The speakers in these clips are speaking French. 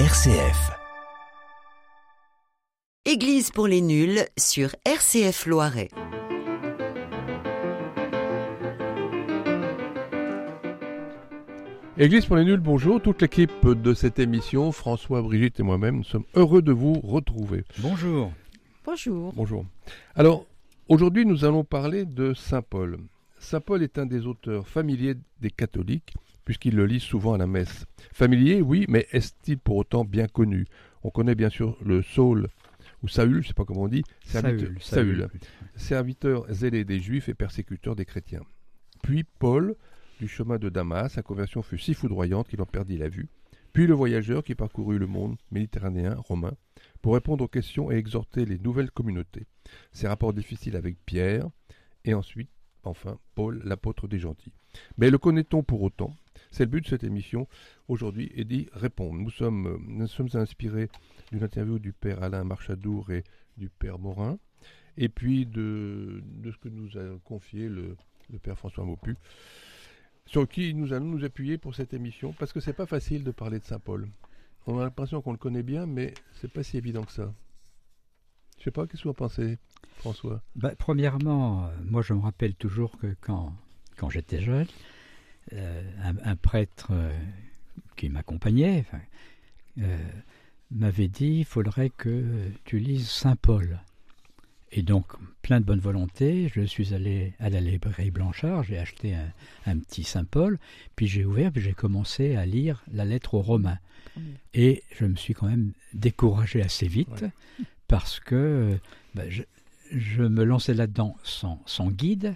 RCF. Église pour les nuls sur RCF Loiret. Église pour les nuls, bonjour. Toute l'équipe de cette émission, François, Brigitte et moi-même, nous sommes heureux de vous retrouver. Bonjour. Bonjour. Bonjour. Alors, aujourd'hui, nous allons parler de Saint Paul. Saint Paul est un des auteurs familiers des catholiques, puisqu'ils le lisent souvent à la messe. Familier, oui, mais est-il pour autant bien connu? On connaît bien sûr le Saul, ou Saül, je ne sais pas comment on dit, serviteur, Saül, serviteur zélé des Juifs et persécuteur des chrétiens. Puis Paul, du chemin de Damas, sa conversion fut si foudroyante qu'il en perdit la vue. Puis le voyageur qui parcourut le monde méditerranéen, romain, pour répondre aux questions et exhorter les nouvelles communautés. Ses rapports difficiles avec Pierre, et ensuite, enfin, Paul, l'apôtre des gentils. Mais le connaît-on pour autant? C'est le but de cette émission aujourd'hui, et d'y répondre. Nous sommes, euh, nous sommes inspirés d'une interview du père Alain Marchadour et du père Morin, et puis de, ce que nous a confié le, père François Maupu sur qui nous allons nous appuyer pour cette émission, parce que c'est pas facile de parler de Saint Paul. On a l'impression qu'on le connaît bien, mais c'est pas si évident que ça. Je sais pas, qu'est-ce que vous en pensez, François? Bah, premièrement, euh, moi je me rappelle toujours que quand j'étais jeune, euh, un, un prêtre euh, qui m'accompagnait euh, m'avait dit il faudrait que tu lises Saint Paul. Et donc, plein de bonne volonté, je suis allé à la librairie Blanchard, j'ai acheté un, un petit Saint Paul, puis j'ai ouvert, puis j'ai commencé à lire la lettre aux Romains. Et je me suis quand même découragé assez vite, Ouais. parce que bah, je, je me lançais là-dedans sans, sans guide,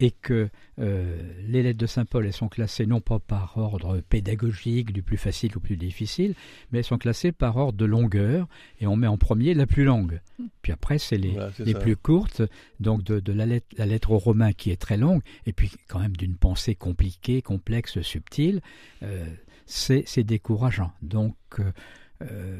et que euh, les lettres de Saint Paul, elles sont classées non pas par ordre pédagogique, du plus facile au plus difficile, mais elles sont classées par ordre de longueur, et on met en premier la plus longue. Puis après, c'est les, Voilà, les plus courtes, donc de, de la, lettre, la lettre aux Romains qui est très longue, et puis quand même d'une pensée compliquée, complexe, subtile, euh, c'est c'est décourageant. Donc, euh,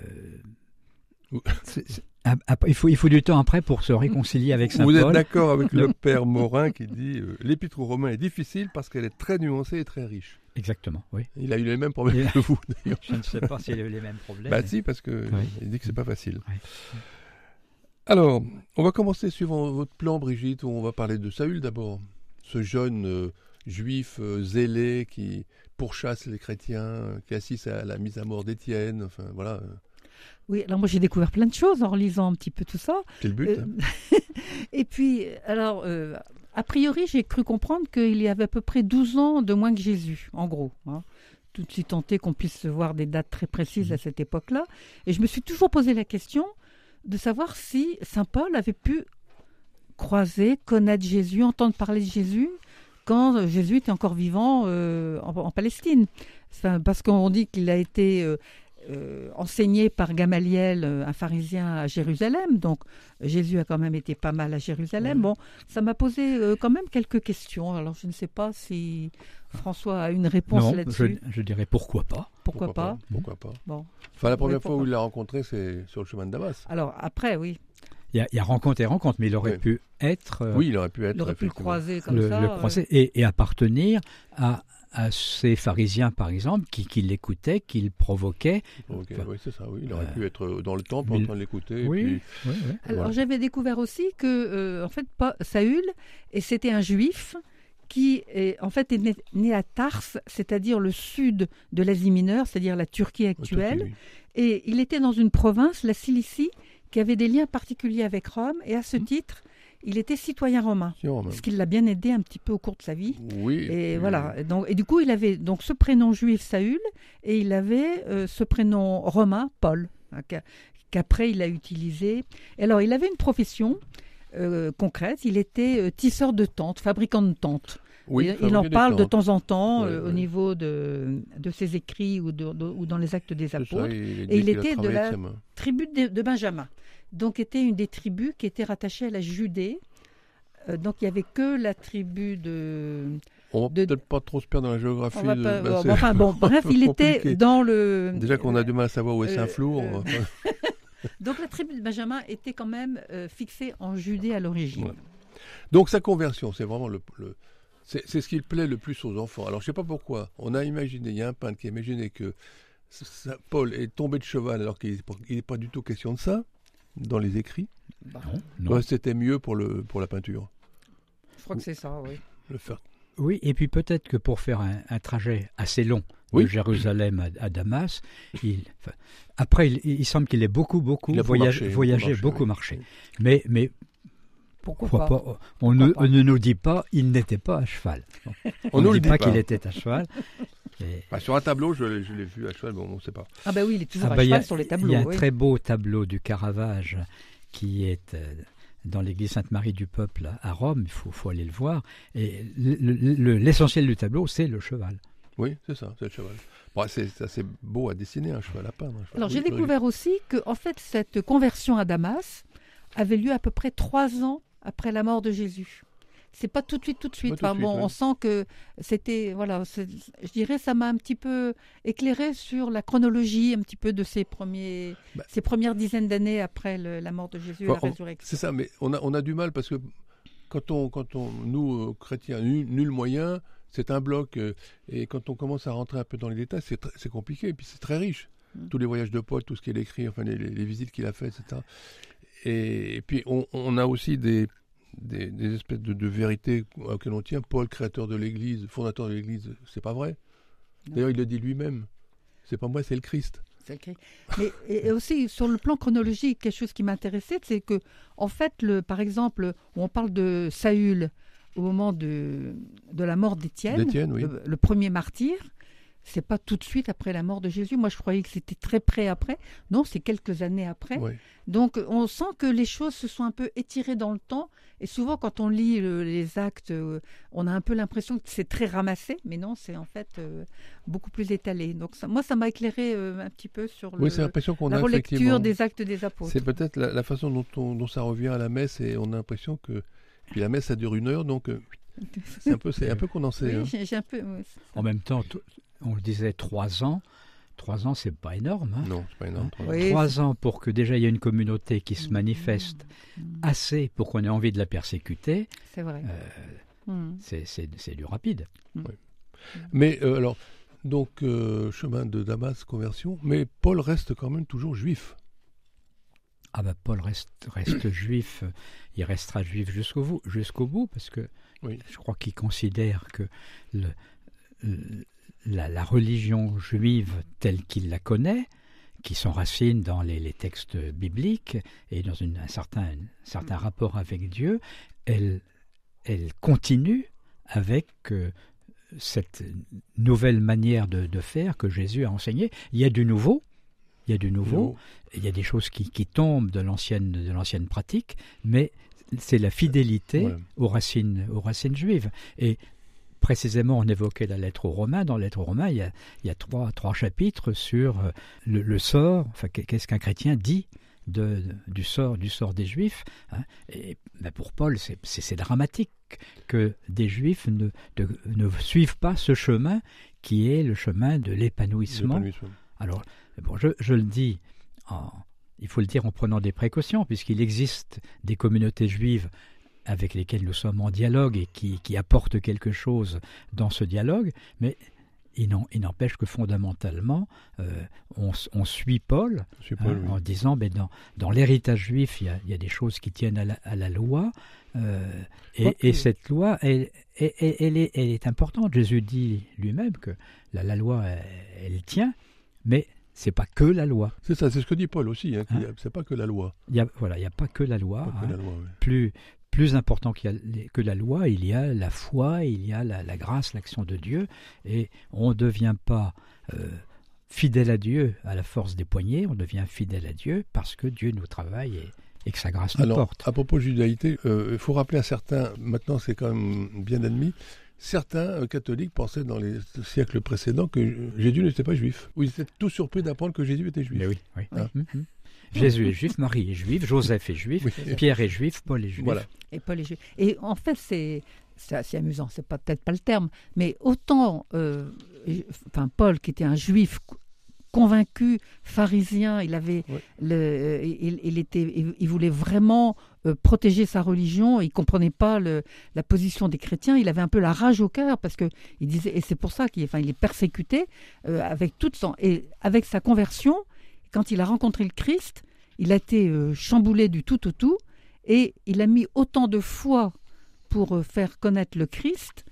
il, faut, il faut du temps après pour se réconcilier avec Saint Vous êtes Paul. d'accord avec le père Morin qui dit euh, l'épître aux Romains est difficile parce qu'elle est très nuancée et très riche. Exactement, oui. Il a eu les mêmes problèmes a- que vous, d'ailleurs. Je ne sais pas s'il a eu les mêmes problèmes. Bah si, parce que Oui. dit que c'est pas facile. Oui. Alors, on va commencer suivant votre plan, Brigitte, où on va parler de Saül d'abord. Ce jeune euh, juif euh, zélé qui pourchasse les chrétiens, qui assiste à la mise à mort d'Étienne. Enfin, voilà, euh, Oui, alors moi j'ai découvert plein de choses en relisant un petit peu tout ça. c'est le but. Euh, hein. et puis, alors, euh, a priori, j'ai cru comprendre qu'il y avait à peu près 12 ans de moins que Jésus, en gros. Hein. Tout de suite tenté qu'on puisse voir des dates très précises à cette époque-là. Et je me suis toujours posé la question de savoir si Saint Paul avait pu croiser, connaître Jésus, entendre parler de Jésus quand Jésus était encore vivant euh, en, en Palestine. Enfin, parce qu'on dit qu'il a été euh, euh, enseigné par Gamaliel, euh, un pharisien à Jérusalem. Donc Jésus a quand même été pas mal à Jérusalem. Bon, ça m'a posé euh, quand même quelques questions. Alors je ne sais pas si François a une réponse non, je, là-dessus. je dirais pourquoi pas. Pourquoi, pas, Pourquoi pas? Bon. Enfin, la première fois où pourquoi il l'a rencontré, c'est sur le chemin de Damas. Alors après, oui, Il y a, il y a rencontre et rencontre, mais il aurait Oui. pu être euh, Oui, il aurait pu être. il aurait pu le croiser comme le, ça. le croiser et, et appartenir à, à ces pharisiens, par exemple, qui, qui l'écoutaient, qui le provoquaient. Enfin, oui, c'est ça, oui. Il aurait euh, pu être dans le temple en train de l'écouter. oui, puis- oui, oui. Alors Voilà. j'avais découvert aussi que euh, en fait pas Saül et c'était un juif qui est, en fait est né, né à Tars, c'est-à-dire le sud de l'Asie mineure, c'est-à-dire la Turquie actuelle, Turquie, et il était dans une province, la Cilicie, qui avait des liens particuliers avec Rome et à ce Mhm. titre, il était citoyen romain, ce qui l'a bien aidé un petit peu au cours de sa vie. Oui. Et voilà. Et Donc, et du coup, il avait donc ce prénom juif Saül et il avait euh, ce prénom romain Paul, hein, qu'a- qu'après il a utilisé. Et alors, il avait une profession euh, concrète. Il était euh, tisseur de tentes, fabricant de tentes. Oui, il, en parle de temps en temps Ouais, euh, au niveau de, de ses écrits ou, de- de- ou dans les actes des ça, apôtres. il Et il était de la-. Tribu de Benjamin. Donc, était une des tribus qui était rattachée à la Judée. Euh, donc, il n'y avait que la tribu de, On va de- peut-être pas trop se perdre dans la géographie. De- bah, bon, enfin bon, bref, il était dans le. Déjà qu'on a du mal à savoir où est euh, Saint-Flour. euh, Donc la tribu de Benjamin était quand même fixée en Judée à l'origine. Ouais. Donc sa conversion, c'est vraiment le, le- c'est ce qui plaît le plus aux enfants. Alors je sais pas pourquoi. On a imaginé, il y a un peintre qui a imaginé que Paul est tombé de cheval alors qu'il n'est pas du tout question de ça dans les écrits. Bah, Non, non. Ouais, C'était mieux pour, le, pour la peinture. je crois que c'est ça, oui. Le faire. Oui, et puis peut-être que pour faire un, un trajet assez long Oui. de Jérusalem à, à Damas, il, enfin, après, il, il semble qu'il ait beaucoup, beaucoup a beaucoup voyagé, beaucoup marché. Mais, mais Pourquoi, pourquoi pas, pas, on ne, pas? ne nous dit pas, il n'était pas à cheval. On On nous dit dit pas pas. qu'il était à cheval. Bah, sur un tableau, je l'ai je l'ai vu à cheval, bon, on ne sait pas. Ah bah oui, il est toujours Ah à bah, il y a- cheval sur les tableaux. Il y a un oui. très beau tableau du Caravage qui est euh, dans l'église Sainte-Marie du Peuple à Rome, il faut, faut aller le voir. Et le- le- le- l'essentiel du tableau, c'est le cheval. Oui, c'est ça, c'est le cheval. Bon, c'est assez beau à dessiner, un cheval à peindre. cheval. Alors Oui, j'ai oui. découvert aussi que en fait cette conversion à Damas avait lieu à peu près trois ans après la mort de Jésus. C'est pas tout de suite, tout de suite. De ouais. on sent que c'était voilà. Je dirais ça m'a un petit peu éclairé sur la chronologie un petit peu de ces premiers, Bah. ces premières dizaines d'années après le- la mort de Jésus et la on- résurrection. C'est ça, mais on a, on a du mal parce que quand on, quand on nous, euh, chrétiens, nul, nul moyen, c'est un bloc. euh, et quand on commence à rentrer un peu dans les détails, c'est compliqué. Et puis c'est très riche. Mm. Tous les voyages de Paul, tout ce qu'il écrit, enfin les, les- les visites qu'il a faites, etc. Et, et puis on, on a aussi des, des, des espèces de, de vérités auxquelles on tient. Paul, créateur de l'Église, fondateur de l'Église, c'est pas vrai? D'ailleurs, il le dit lui-même. C'est pas moi, c'est le Christ. C'est écrit. Mais et, et aussi sur le plan chronologique, quelque chose qui m'intéressait, c'est que en fait, le, par exemple, où on parle de Saül au moment de, de la mort d'Étienne, D'Étienne, oui. le, le premier martyr, c'est pas tout de suite après la mort de Jésus. Moi, je croyais que c'était très près après. Non, c'est quelques années après. Donc, on sent que les choses se sont un peu étirées dans le temps. Et souvent, quand on lit le- les actes, euh, on a un peu l'impression que c'est très ramassé, mais non, c'est en fait euh, beaucoup plus étalé. Donc, ça- moi, ça m'a éclairé euh, un petit peu sur le, Oui, c'est l'impression qu'on la a relecture des actes des apôtres. C'est peut-être la, la façon dont, on- dont ça revient à la messe et on a l'impression que puis la messe ça dure une heure donc euh, c'est un peu c'est un peu condensé. Oui, hein. j'ai j'ai un peu. ouais. En même temps, on le disait, trois ans. Trois ans, c'est pas énorme. hein. Non, c'est pas énorme. trois ans. Oui, Trois ans pour que déjà il y ait une communauté qui se manifeste Mm, assez pour qu'on ait envie de la persécuter, C'est vrai. euh, Mm. c'est- c'est c'est du rapide. Mais euh, alors donc euh, chemin de Damas conversion, mais Paul reste quand même toujours juif. Ah ben Paul reste, reste juif, il restera juif jusqu'au bout, jusqu'au bout parce que Oui. je crois qu'il considère que le, le- la, la religion juive telle qu'il la connaît, qui s'enracine dans les, les textes bibliques et dans une- un, certain, un certain rapport avec Dieu, elle, elle continue avec euh, cette nouvelle manière de, de faire que Jésus a enseigné. Il y a du nouveau, il y a du nouveau, il y a des choses qui, qui tombent de l'ancienne de l'ancienne pratique, mais c'est la fidélité Ouais. aux racines aux racines juives. Et précisément, on évoquait la lettre aux Romains. Dans la lettre aux Romains, il y a, il y a trois, trois chapitres sur euh, le, le sort, enfin, qu'est- qu'est-ce qu'un chrétien dit de, du, sort, du sort des Juifs. hein. Et ben, pour Paul, c'est- dramatique que des Juifs ne, de- ne suivent pas ce chemin qui est le chemin de l'épanouissement L'épanouissement. alors, bon, je, je le dis, en- il faut le dire en prenant des précautions, puisqu'il existe des communautés juives avec lesquelles nous sommes en dialogue et qui, qui apportent quelque chose dans ce dialogue, mais il n'empêche que fondamentalement, euh, on, suit Paul hein, oui. en disant, ben, dans, dans l'héritage juif, il y, a, il y a des choses qui tiennent à la, à la loi, euh, et, cette loi, elle, elle- est, elle est importante. Jésus dit lui-même que la, la loi, elle, tient, mais c'est pas que la loi. C'est ça, c'est ce que dit Paul aussi. Hein, Hein c'est pas que la loi. Il y a, voilà, il n'y a pas que la loi. Que hein. la loi oui. Plus, plus important a que la loi, il y a la foi, il y a la, la grâce, l'action de Dieu, et on ne devient pas euh, fidèle à Dieu à la force des poignets, on devient fidèle à Dieu parce que Dieu nous travaille et, et que sa grâce nous Alors, porte. à propos de judaïté, euh, il faut rappeler à certains, maintenant c'est quand même bien admis, certains euh, catholiques pensaient dans les siècles précédents que Jésus n'était pas juif. Ils étaient tous surpris d'apprendre que Jésus était juif. Mais oui, oui. Hein Mhm. Jésus est juif, Marie est juive, Joseph est juif, Oui. Pierre est juif, Paul est juif. Voilà. Et Paul est juif. Et en fait, c'est c'est assez amusant. C'est peut-être pas le terme, mais autant, euh, enfin Paul qui était un juif convaincu pharisien. Il avait, le, euh, il, il était, il, il voulait vraiment euh, protéger sa religion. Il comprenait pas le, la position des chrétiens. Il avait un peu la rage au cœur parce que il disait, et c'est pour ça qu'il, enfin, il est persécuté euh, avec toute son, et avec sa conversion. Quand il a rencontré le Christ, il a été euh, chamboulé du tout au tout et il a mis autant de foi pour euh, faire connaître le Christ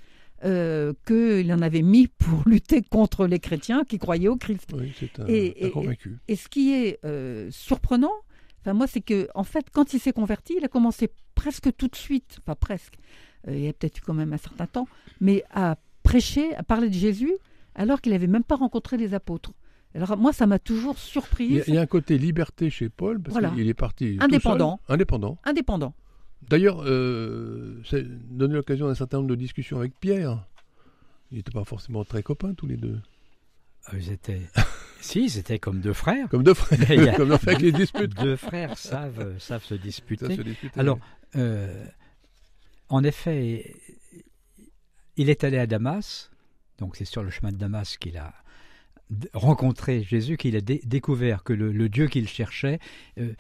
euh, qu'il en avait mis pour lutter contre les chrétiens qui croyaient au Christ. Oui, c'est un, Et- un et- convaincu. Et ce qui est euh, surprenant, enfin moi, c'est que en fait, quand il s'est converti, il a commencé presque tout de suite, pas presque, euh, il y a peut-être eu quand même un certain temps, mais à prêcher, à parler de Jésus, alors qu'il n'avait même pas rencontré les apôtres. Alors moi, ça m'a toujours surpris. Il y, a, il y a un côté liberté chez Paul, parce Voilà. qu'il est parti tout Indépendant. seul, indépendant. Indépendant. D'ailleurs, euh, ça a donné l'occasion d'un certain nombre de discussions avec Pierre. Ils n'étaient pas forcément très copains tous les deux. Ah, Ils étaient. si, ils étaient comme deux frères. Comme deux frères, a- comme dans avec les disputes. Deux frères savent, savent se Ça disputer. se. Alors, euh, en effet, il est allé à Damas, donc c'est sur le chemin de Damas qu'il a rencontré Jésus, qu'il a dé- découvert que le, le Dieu qu'il cherchait euh,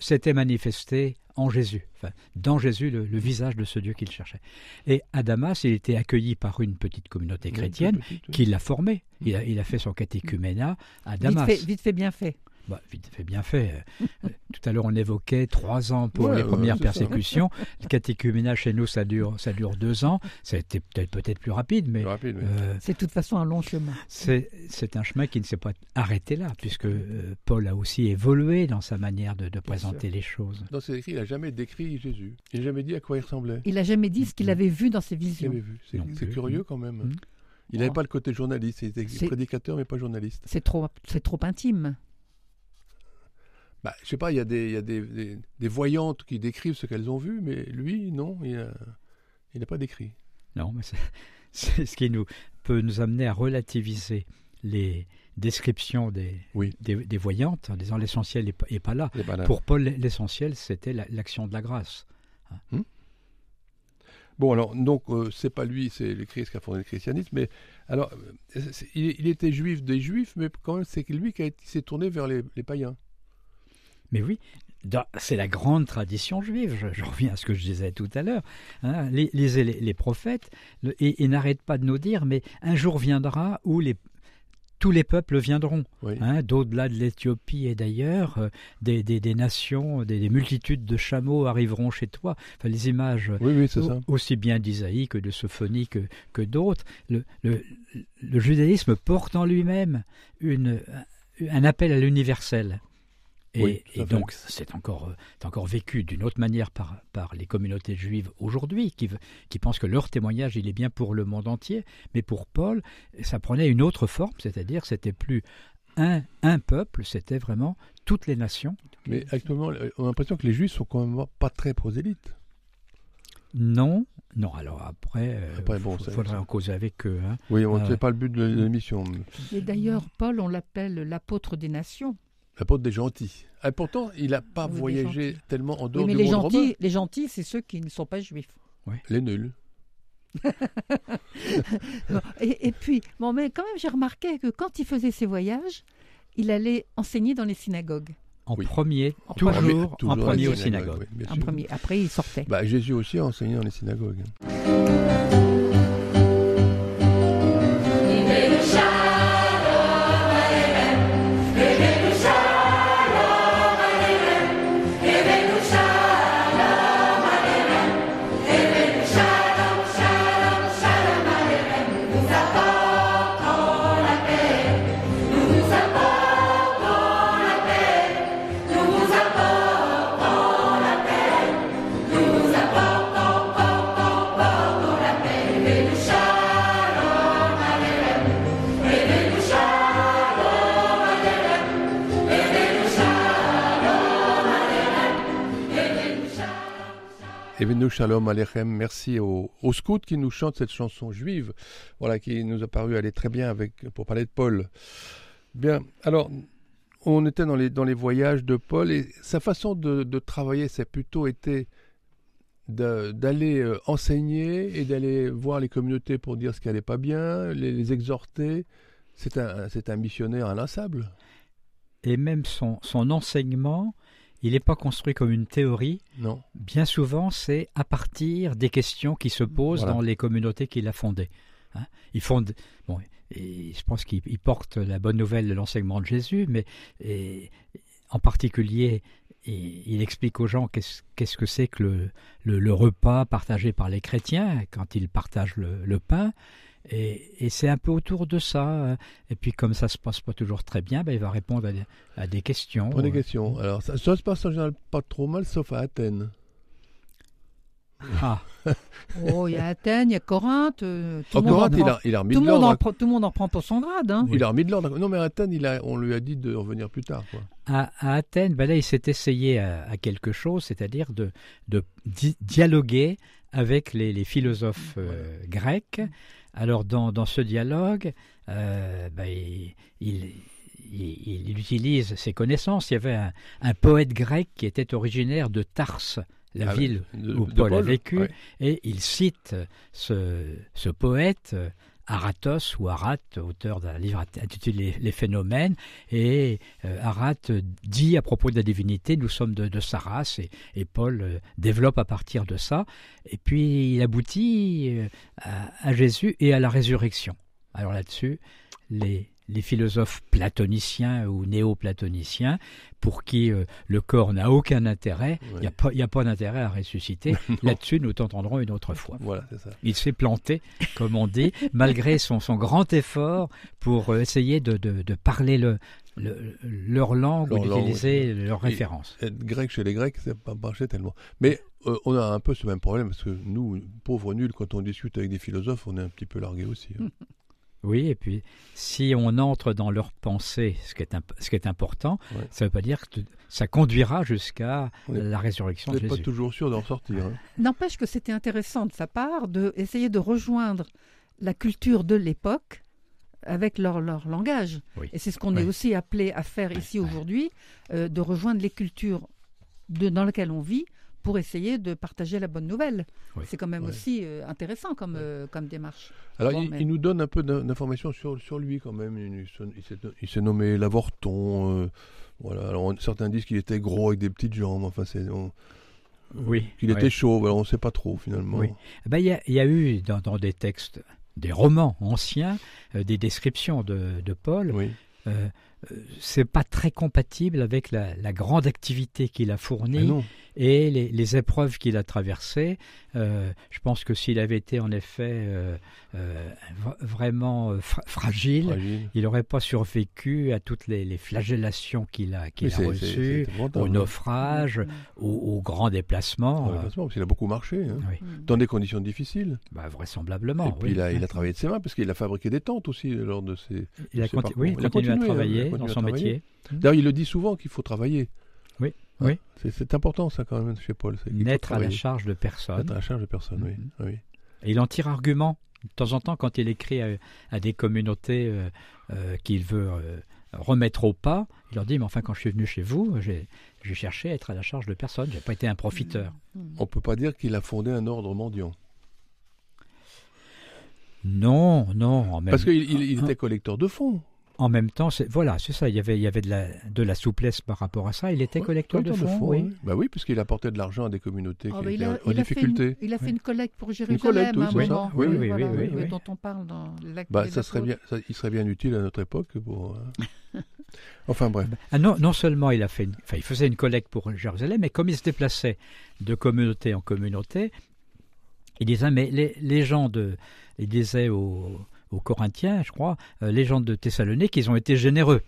s'était manifesté en Jésus, enfin, dans Jésus, le, le visage de ce Dieu qu'il cherchait. Et à Damas, il était accueilli par une petite communauté chrétienne toute petite, oui. qui l'a formé. Il a, il a fait son catéchuménat à Vite Damas. fait, vite fait, bien fait. Bah, vite fait, bien fait. Euh, Tout à l'heure, on évoquait trois ans pour Ouais, les ouais, premières ça. persécutions. Le catéchuménat chez nous, ça dure, ça dure deux ans. Ça a été peut-être peut-être plus rapide, mais Plus rapide, oui. euh, C'est de toute façon un long chemin. c'est c'est un chemin qui ne s'est pas arrêté là, puisque euh, Paul a aussi évolué dans sa manière de, de présenter les choses. Dans ses écrits, il n'a jamais décrit Jésus. Il n'a jamais dit à quoi il ressemblait. Il n'a jamais dit ce qu'il avait vu dans ses visions. avait vu. C'est curieux quand même. Mm. Il n'avait Oh. pas le côté journaliste. Il était prédicateur, mais pas journaliste. C'est trop, c'est trop intime. Bah, je sais pas, il y a, des, y a des, des- des voyantes qui décrivent ce qu'elles ont vu, mais lui, non, il n'a pas décrit. Non, mais c'est- ce qui nous peut nous amener à relativiser les descriptions des, Oui. des, des voyantes en disant l'essentiel n'est pas, là. Pas. Pour Paul, l'essentiel, c'était la- l'action de la grâce. Bon, alors, donc, euh, c'est pas lui, c'est le Christ qui a fondé le christianisme, mais alors, euh, il, il était juif des juifs, mais quand même, c'est lui qui s'est tourné vers les, les païens. Mais oui, c'est la grande tradition juive. Je, je reviens à ce que je disais tout à l'heure. hein. les, les, les- les prophètes, le- et, et n'arrêtent pas de nous dire, mais un jour viendra où les, tous les peuples viendront. Oui. hein, D'au-delà de l'Éthiopie et d'ailleurs, euh, des, des- des nations, des, des multitudes de chameaux arriveront chez toi. Enfin, les images oui, oui, c'est au- ça. aussi bien d'Isaïe que de Sophonie que, que d'autres. Le, le, le judaïsme porte en lui-même une, un appel à l'universel. Et, Oui, donc, c'est encore, euh, c'est encore vécu d'une autre manière par, par les communautés juives aujourd'hui, qui, pensent que leur témoignage, il est bien pour le monde entier. Mais pour Paul, ça prenait une autre forme, c'est-à-dire c'était plus un, un peuple, c'était vraiment toutes les nations. Mais actuellement, euh, on a l'impression que les juifs sont quand même pas très prosélytes. Non, non, alors après, euh, Après, bon, faudrait en causer avec eux. hein. Oui, on- Ah c'est ouais. pas le but de l'émission. Et d'ailleurs, Paul, on l'appelle l'apôtre des nations. L'apôtre des gentils. Et pourtant, il n'a pas Oui, voyagé tellement en Oui, dehors mais du les monde romain. gentils, les gentils, c'est ceux qui ne sont pas juifs. Les nuls. Bon, Et, et puis, bon, mais quand même, j'ai remarqué que quand il faisait ses voyages, il allait enseigner dans les synagogues. En Oui. premier, En toujours, premier, en Toujours premier dans aux synagogues. oui, En premier. Après, il sortait. Bah, Jésus aussi a enseigné dans les synagogues. Evenu Shalom Alechem, merci aux, aux scouts qui nous chantent cette chanson juive, voilà, qui nous a paru aller très bien avec, pour parler de Paul. Bien, alors, on était dans les, dans les voyages de Paul et sa façon de, travailler, a plutôt été d'aller euh, enseigner et d'aller voir les communautés pour dire ce qui allait pas bien, les, exhorter. C'est un, c'est un missionnaire inlassable. Et même son, son enseignement, il n'est pas construit comme une théorie. Non. Bien souvent, c'est à partir des questions qui se posent Voilà. dans les communautés qu'il a fondées. hein. il fonde, bon, et je pense qu'il il porte la bonne nouvelle de l'enseignement de Jésus, mais et, en particulier, il, il explique aux gens qu'est-ce que c'est que le, le, le repas partagé par les chrétiens quand ils partagent le, le pain. Et, et c'est un peu autour de ça. hein. Et puis, comme ça se passe pas toujours très bien, ben, il va répondre à des, à des questions. Pas des Euh, questions. Alors, ça, ça se passe en général pas trop mal, sauf à Athènes. Ah, Oh, il y a Athènes, il y a Corinthe. euh, tout, Oh, le monde en Corinthe, il prend- a, il a remis tout de monde en l'ordre. prend- tout le monde en prend pour son grade. hein. Il a remis de l'ordre. Non, mais à Athènes, il a, on lui a dit de revenir plus tard. Quoi. à, à Athènes, ben là, il s'est essayé à, à quelque chose, c'est-à-dire de, de di- dialoguer avec les, les philosophes euh, grecs. Alors, dans, dans ce dialogue, euh, ben, il, il, il- il utilise ses connaissances. Il y avait un, un poète grec qui était originaire de Tarse, la Ah, ville de- où de Paul a vécu, ouais. et il cite ce, ce poète, Aratos ou Arat, auteur d'un livre intitulé Les, phénomènes, et euh, Arat dit à propos de la divinité, nous sommes de, de sa race, et, Paul euh, développe à partir de ça, et puis il aboutit euh, à Jésus et à la résurrection. Alors là-dessus, les, les philosophes platoniciens ou néo-platoniciens, pour qui euh, le corps n'a aucun intérêt, il n'y a pas, d'intérêt à ressusciter. Là-dessus, nous t'entendrons une autre fois. Voilà, ça. Il s'est planté, comme on dit, malgré son, son grand effort pour euh, essayer de, de, de parler le, le- leur langue Leur ou d'utiliser oui. leurs références. Être grec chez les Grecs, c'est pas marché tellement. Mais euh, on a un peu ce même problème, parce que nous, pauvres nuls, quand on discute avec des philosophes, on est un petit peu largués aussi. hein. Oui, et puis si on entre dans leur pensée, ce qui est, imp- ce qui est important, Ouais. ça ne veut pas dire que ça conduira jusqu'à On la résurrection On de n'est pas Jésus. toujours sûr d'en sortir. hein. N'empêche que c'était intéressant de sa part d'essayer de rejoindre la culture de l'époque avec leur, leur langage. Oui. Et c'est ce qu'on Ouais. est aussi appelé à faire ici ouais. aujourd'hui, euh, de rejoindre les cultures de, dans lesquelles on vit pour essayer de partager la bonne nouvelle. Oui. C'est quand même Ouais. aussi euh, intéressant comme, euh, comme démarche. Alors, Bon, il, mais- il nous donne un peu d'in- d'informations sur, sur lui quand même. Il, se- il s'est- nommé Lavorton. euh, voilà. Alors, certains disent qu'il était gros avec des petites jambes. Enfin, c'est on- Oui, qu'il ouais. était chauve. Alors, on ne sait pas trop finalement. Oui. Ben, Il y, a- il y a eu dans, dans des textes, des romans anciens, euh, des descriptions de, de Paul. Oui. C'est pas très compatible avec la, la grande activité qu'il a Ah fournie non. Et les, les épreuves qu'il a traversées. Euh, je pense que s'il avait été en effet euh, euh, vraiment fra- fragile, Fragile. il n'aurait pas survécu à toutes les, les flagellations qu'il a, qu'il Oui, reçues, au hein. naufrage, grands déplacements. Dans le classement, parce qu'il a beaucoup marché. hein. Oui, Mm. Dans des conditions difficiles. bah, vraisemblablement. Et puis, oui. il, a, il a travaillé de ses mains, parce qu'il a fabriqué des tentes aussi lors de ses. Il a, conti- oui, il il a continue à continué, hein, travailler continué dans son métier. D'ailleurs, il le dit souvent qu'il faut travailler. Oui, oui. C'est- C'est important, ça, quand même, chez Paul. N'être à la charge de personne. Être à la charge de personne, oui. Oui. Et il en tire argument. De temps en temps, quand il écrit à, à des communautés euh, euh, qu'il veut euh, remettre au pas, il leur dit Mais enfin, quand je suis venu chez vous, j'ai cherché à être à la charge de personne. Je n'ai pas été un profiteur. Mm. On peut pas dire qu'il a fondé un ordre mendiant. Non, non. Même, Parce qu'il il- il était collecteur de fonds. En même temps, c'est- voilà, c'est ça. Il y avait, il y avait de, la, de la souplesse par rapport à ça. Il était Ouais, collecteur de fonds, oui. Bah oui, puisqu'il apportait de l'argent à des communautés Ah, qui bah, il étaient a, en, il a fait difficulté. une, il a fait une collecte pour collecte, Jérusalem oui, à un c'est ça. moment, Oui, oui, oui, voilà, oui, oui. dont on parle dans l'acte Bah, ça serait bien, ça- il serait bien utile à notre époque pour. euh, enfin bref. Ah non, non seulement il a fait, une- enfin, il faisait une collecte pour Jérusalem, mais comme il se déplaçait de communauté en communauté, il disait mais les, les gens de, il disait aux, aux Corinthiens, je crois, euh, les gens de Thessalonique, ils ont été généreux.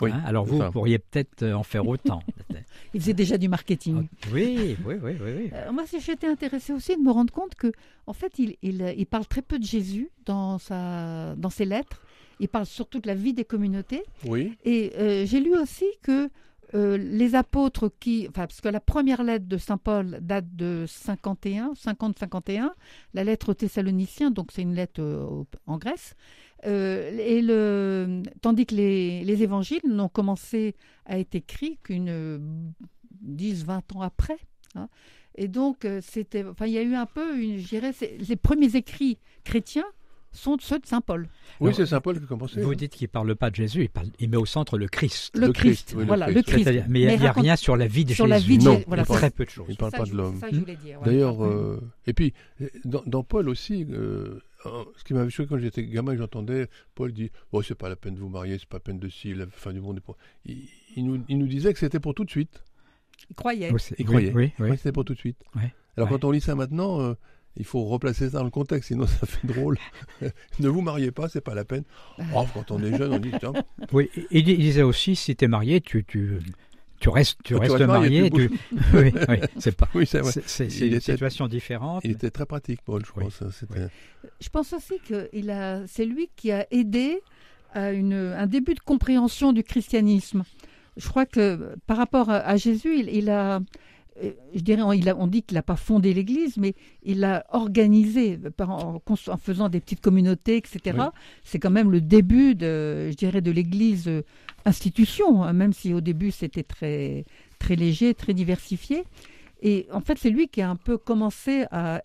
Oui, Hein, alors vous pourriez peut-être euh, en faire autant. Il faisait déjà du marketing. oui, oui, oui, oui, oui. Euh, moi, si j'étais intéressée aussi de me rendre compte que, en fait, il, il, il parle très peu de Jésus dans, sa, dans ses lettres. Il parle surtout de la vie des communautés. Oui. Et euh, j'ai lu aussi que euh, les apôtres qui. Parce que la première lettre de saint Paul date de 51, 50-51, la lettre aux Thessaloniciens, donc c'est une lettre euh, en Grèce. Euh, et le, tandis que les, les évangiles n'ont commencé à être écrits qu'une euh, 10-20 ans après. hein. Et donc, c'était, enfin, il y a eu un peu, je dirais, les premiers écrits chrétiens sont ceux de Saint Paul. Oui, c'est Saint Paul qui a commencé. Vous dites qu'il parle pas de Jésus, il, parle, il met au centre le Christ. Le, Le Christ, Christ, oui, le voilà, Christ, le. Christ. Mais il n'y a, raconte- rien sur la vie de sur la Jésus. vie de Non, Jésus. Voilà, il parle-. Très peu de choses. Il parle Ça, pas de l'homme. ouais. D'ailleurs, euh, et puis, dans, dans Paul aussi, euh, ce qui m'avait choqué quand j'étais gamin, j'entendais Paul dire oh, c'est pas la peine de vous marier, c'est pas la peine de ci, la fin du monde est pour. Il, il nous, il nous disait que c'était pour tout de suite. il croyait. Il croyait. Oui, c'était pour tout de suite. Alors quand on lit ça maintenant, euh, il faut replacer ça dans le contexte, sinon ça fait drôle. ne vous mariez pas, c'est pas la peine. Oh, quand on est jeune, on dit tiens, Oui, il, il disait aussi, si tu es marié, tu, tu, tu restes, tu Tu restes restes marié, marié. tu tu- oui, oui, c'est pas. oui, c'est une était- situation différente. Il était très pratique, Paul, je Oui. pense. hein, Je pense aussi que il a, c'est lui qui a aidé à une, un début de compréhension du christianisme. Je crois que par rapport à, Jésus, il, il a, je dirais, on, il a- on dit qu'il n'a pas fondé l'Église, mais il l'a organisé par- en, faisant des petites communautés, etc. Oui. C'est quand même le début de, je dirais, de l'Église euh, institution, hein, même si au début c'était très, très léger, très diversifié. Et en fait, c'est lui qui a un peu commencé à,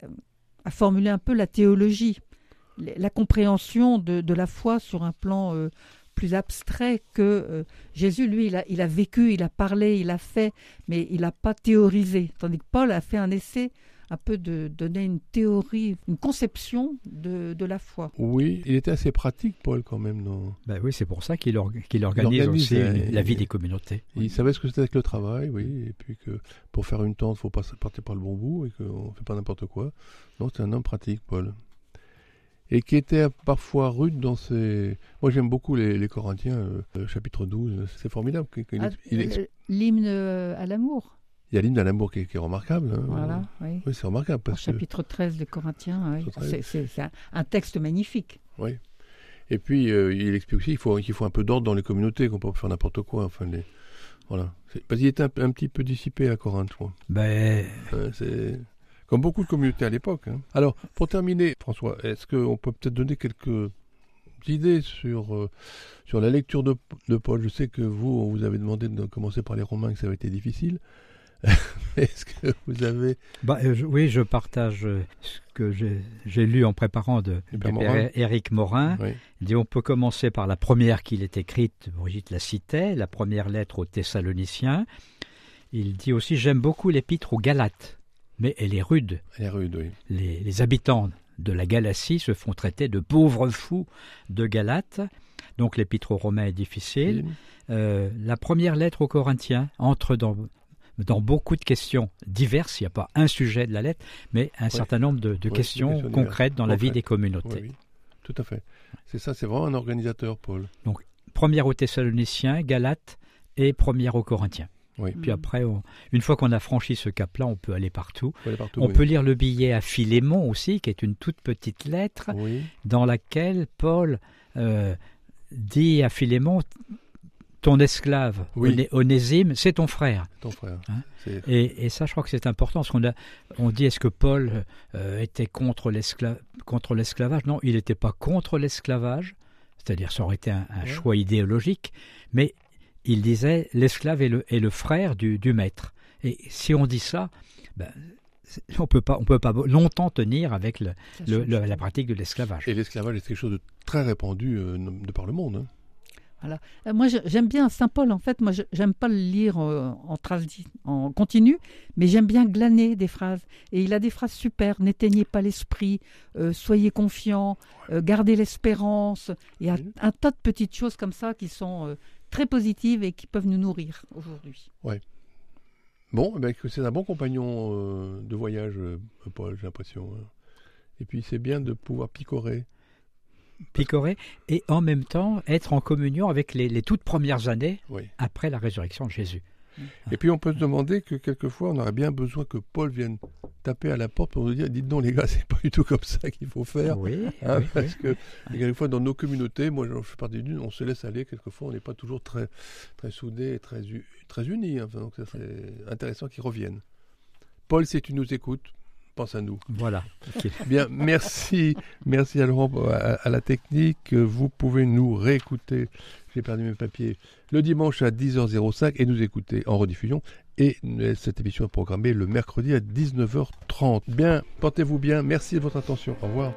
à formuler un peu la théologie, la la compréhension de, de la foi sur un plan euh, plus abstrait que euh, Jésus, lui, il a, il a vécu, il a parlé, il a fait, mais il n'a pas théorisé. Tandis que Paul a fait un essai un peu de donner une théorie, une conception de, de la foi. Oui, il était assez pratique, Paul, quand même. Non Ben oui, c'est pour ça qu'il qu'il organise, organise, aussi euh, la vie et- des communautés. Il savait ce que c'était que le travail, oui, et puis que pour faire une tente, il faut pas partir par le bon bout et qu'on ne fait pas n'importe quoi. Non, c'est un homme pratique, Paul. Et qui était parfois rude dans ses... Moi, j'aime beaucoup les, les Corinthiens, euh, euh, chapitre 12, c'est formidable. Ah, il, euh, L'hymne à l'amour, il y a l'hymne à l'amour qui, est- qui est remarquable. hein. voilà, oui. Oui, c'est remarquable parce que... chapitre 13 des Corinthiens, oui. Chapitre 13. C'est- un, un texte magnifique. Oui. Et puis, euh, il explique aussi qu'il faut, qu'il faut un peu d'ordre dans les communautés, qu'on peut pas faire n'importe quoi. Enfin, les... Voilà. Parce qu'il était un, un petit peu dissipé à Corinthe, je crois. Ben, Euh, c'est comme beaucoup de communautés à l'époque. hein. Alors, pour terminer, François, est-ce qu'on peut peut-être donner quelques idées sur, euh, sur la lecture de, de Paul? Je sais que vous, on vous avez demandé de commencer par les Romains, que ça avait été difficile. est-ce que vous avez... bah, euh, je- oui, je partage euh, ce que j'ai lu en préparant de, Père Morin. Éric Morin. Oui. Il dit on peut commencer par la première qu'il est écrite, Brigitte la citait, la première lettre aux Thessaloniciens. Il dit aussi j'aime beaucoup l'épître aux Galates, mais elle est rude. Elle est rude, oui. Les, les habitants de la Galatie se font traiter de pauvres fous de Galates. Donc l'épître aux Romains est difficile. Euh, la première lettre aux Corinthiens entre dans, dans beaucoup de questions diverses. Il n'y a pas un sujet de la lettre, mais un certain nombre de, de Oui, des questions concrètes dans la vie des communautés. Tout à fait. C'est ça, c'est vraiment un organisateur, Paul. Première aux Thessaloniciens, Galates et première aux Corinthiens. Oui. Puis après, on- une fois qu'on a franchi ce cap-là, on peut aller partout. Faut aller partout, on oui. peut lire le billet à Philémon aussi, qui est une toute petite lettre Oui, dans laquelle Paul euh, dit à Philémon ton esclave Oui. Oné- Onésime, c'est ton frère. ton frère. Hein Et, et ça, je crois que c'est important, parce qu'on a, on dit est-ce que Paul euh, était contre l'escla- contre l'esclavage? Non, il n'était pas contre l'esclavage, c'est-à-dire ça aurait été un, un Ouais. choix idéologique, mais il disait l'esclave est le, est le frère du, du maître. Et si on dit ça, ben, on peut pas, on peut pas longtemps tenir avec le- la pratique de l'esclavage. Et l'esclavage est quelque chose de très répandu euh, de par le monde. hein. Euh, Moi, j'aime bien Saint Paul. En fait, moi, je- j'aime pas le lire euh, en, en continu, mais j'aime bien glaner des phrases. Et il a des phrases super. N'éteignez pas l'esprit, euh, soyez confiants, euh, gardez l'espérance. Il y a un tas de petites choses comme ça qui sont euh, très positives et qui peuvent nous nourrir aujourd'hui. Bon, eh ben, c'est un bon compagnon euh, de voyage, euh, Paul, j'ai l'impression. hein. Et puis c'est bien de pouvoir picorer. Picorer et en même temps être en communion avec les, les toutes premières années Oui. après la résurrection de Jésus. Et puis on peut se demander que quelquefois on aurait bien besoin que Paul vienne taper à la porte pour nous dire dites donc les gars, c'est pas du tout comme ça qu'il faut faire. Oui, Hein, oui, oui. parce que quelquefois dans nos communautés, moi j'en fais partie d'une, on se laisse aller, quelquefois on n'est pas toujours très, très soudés et très, très unis. hein. Enfin, donc ça serait intéressant qu'ils reviennent. Paul, si tu nous écoutes, pense à nous. Voilà. Bien, merci, merci à Laurent à, à la technique. Vous pouvez nous réécouter, j'ai perdu mes papiers, le dimanche à 10h05 et nous écouter en rediffusion. Et euh, cette émission est programmée le mercredi à 19h30. Bien, portez-vous bien, merci de votre attention. Au revoir.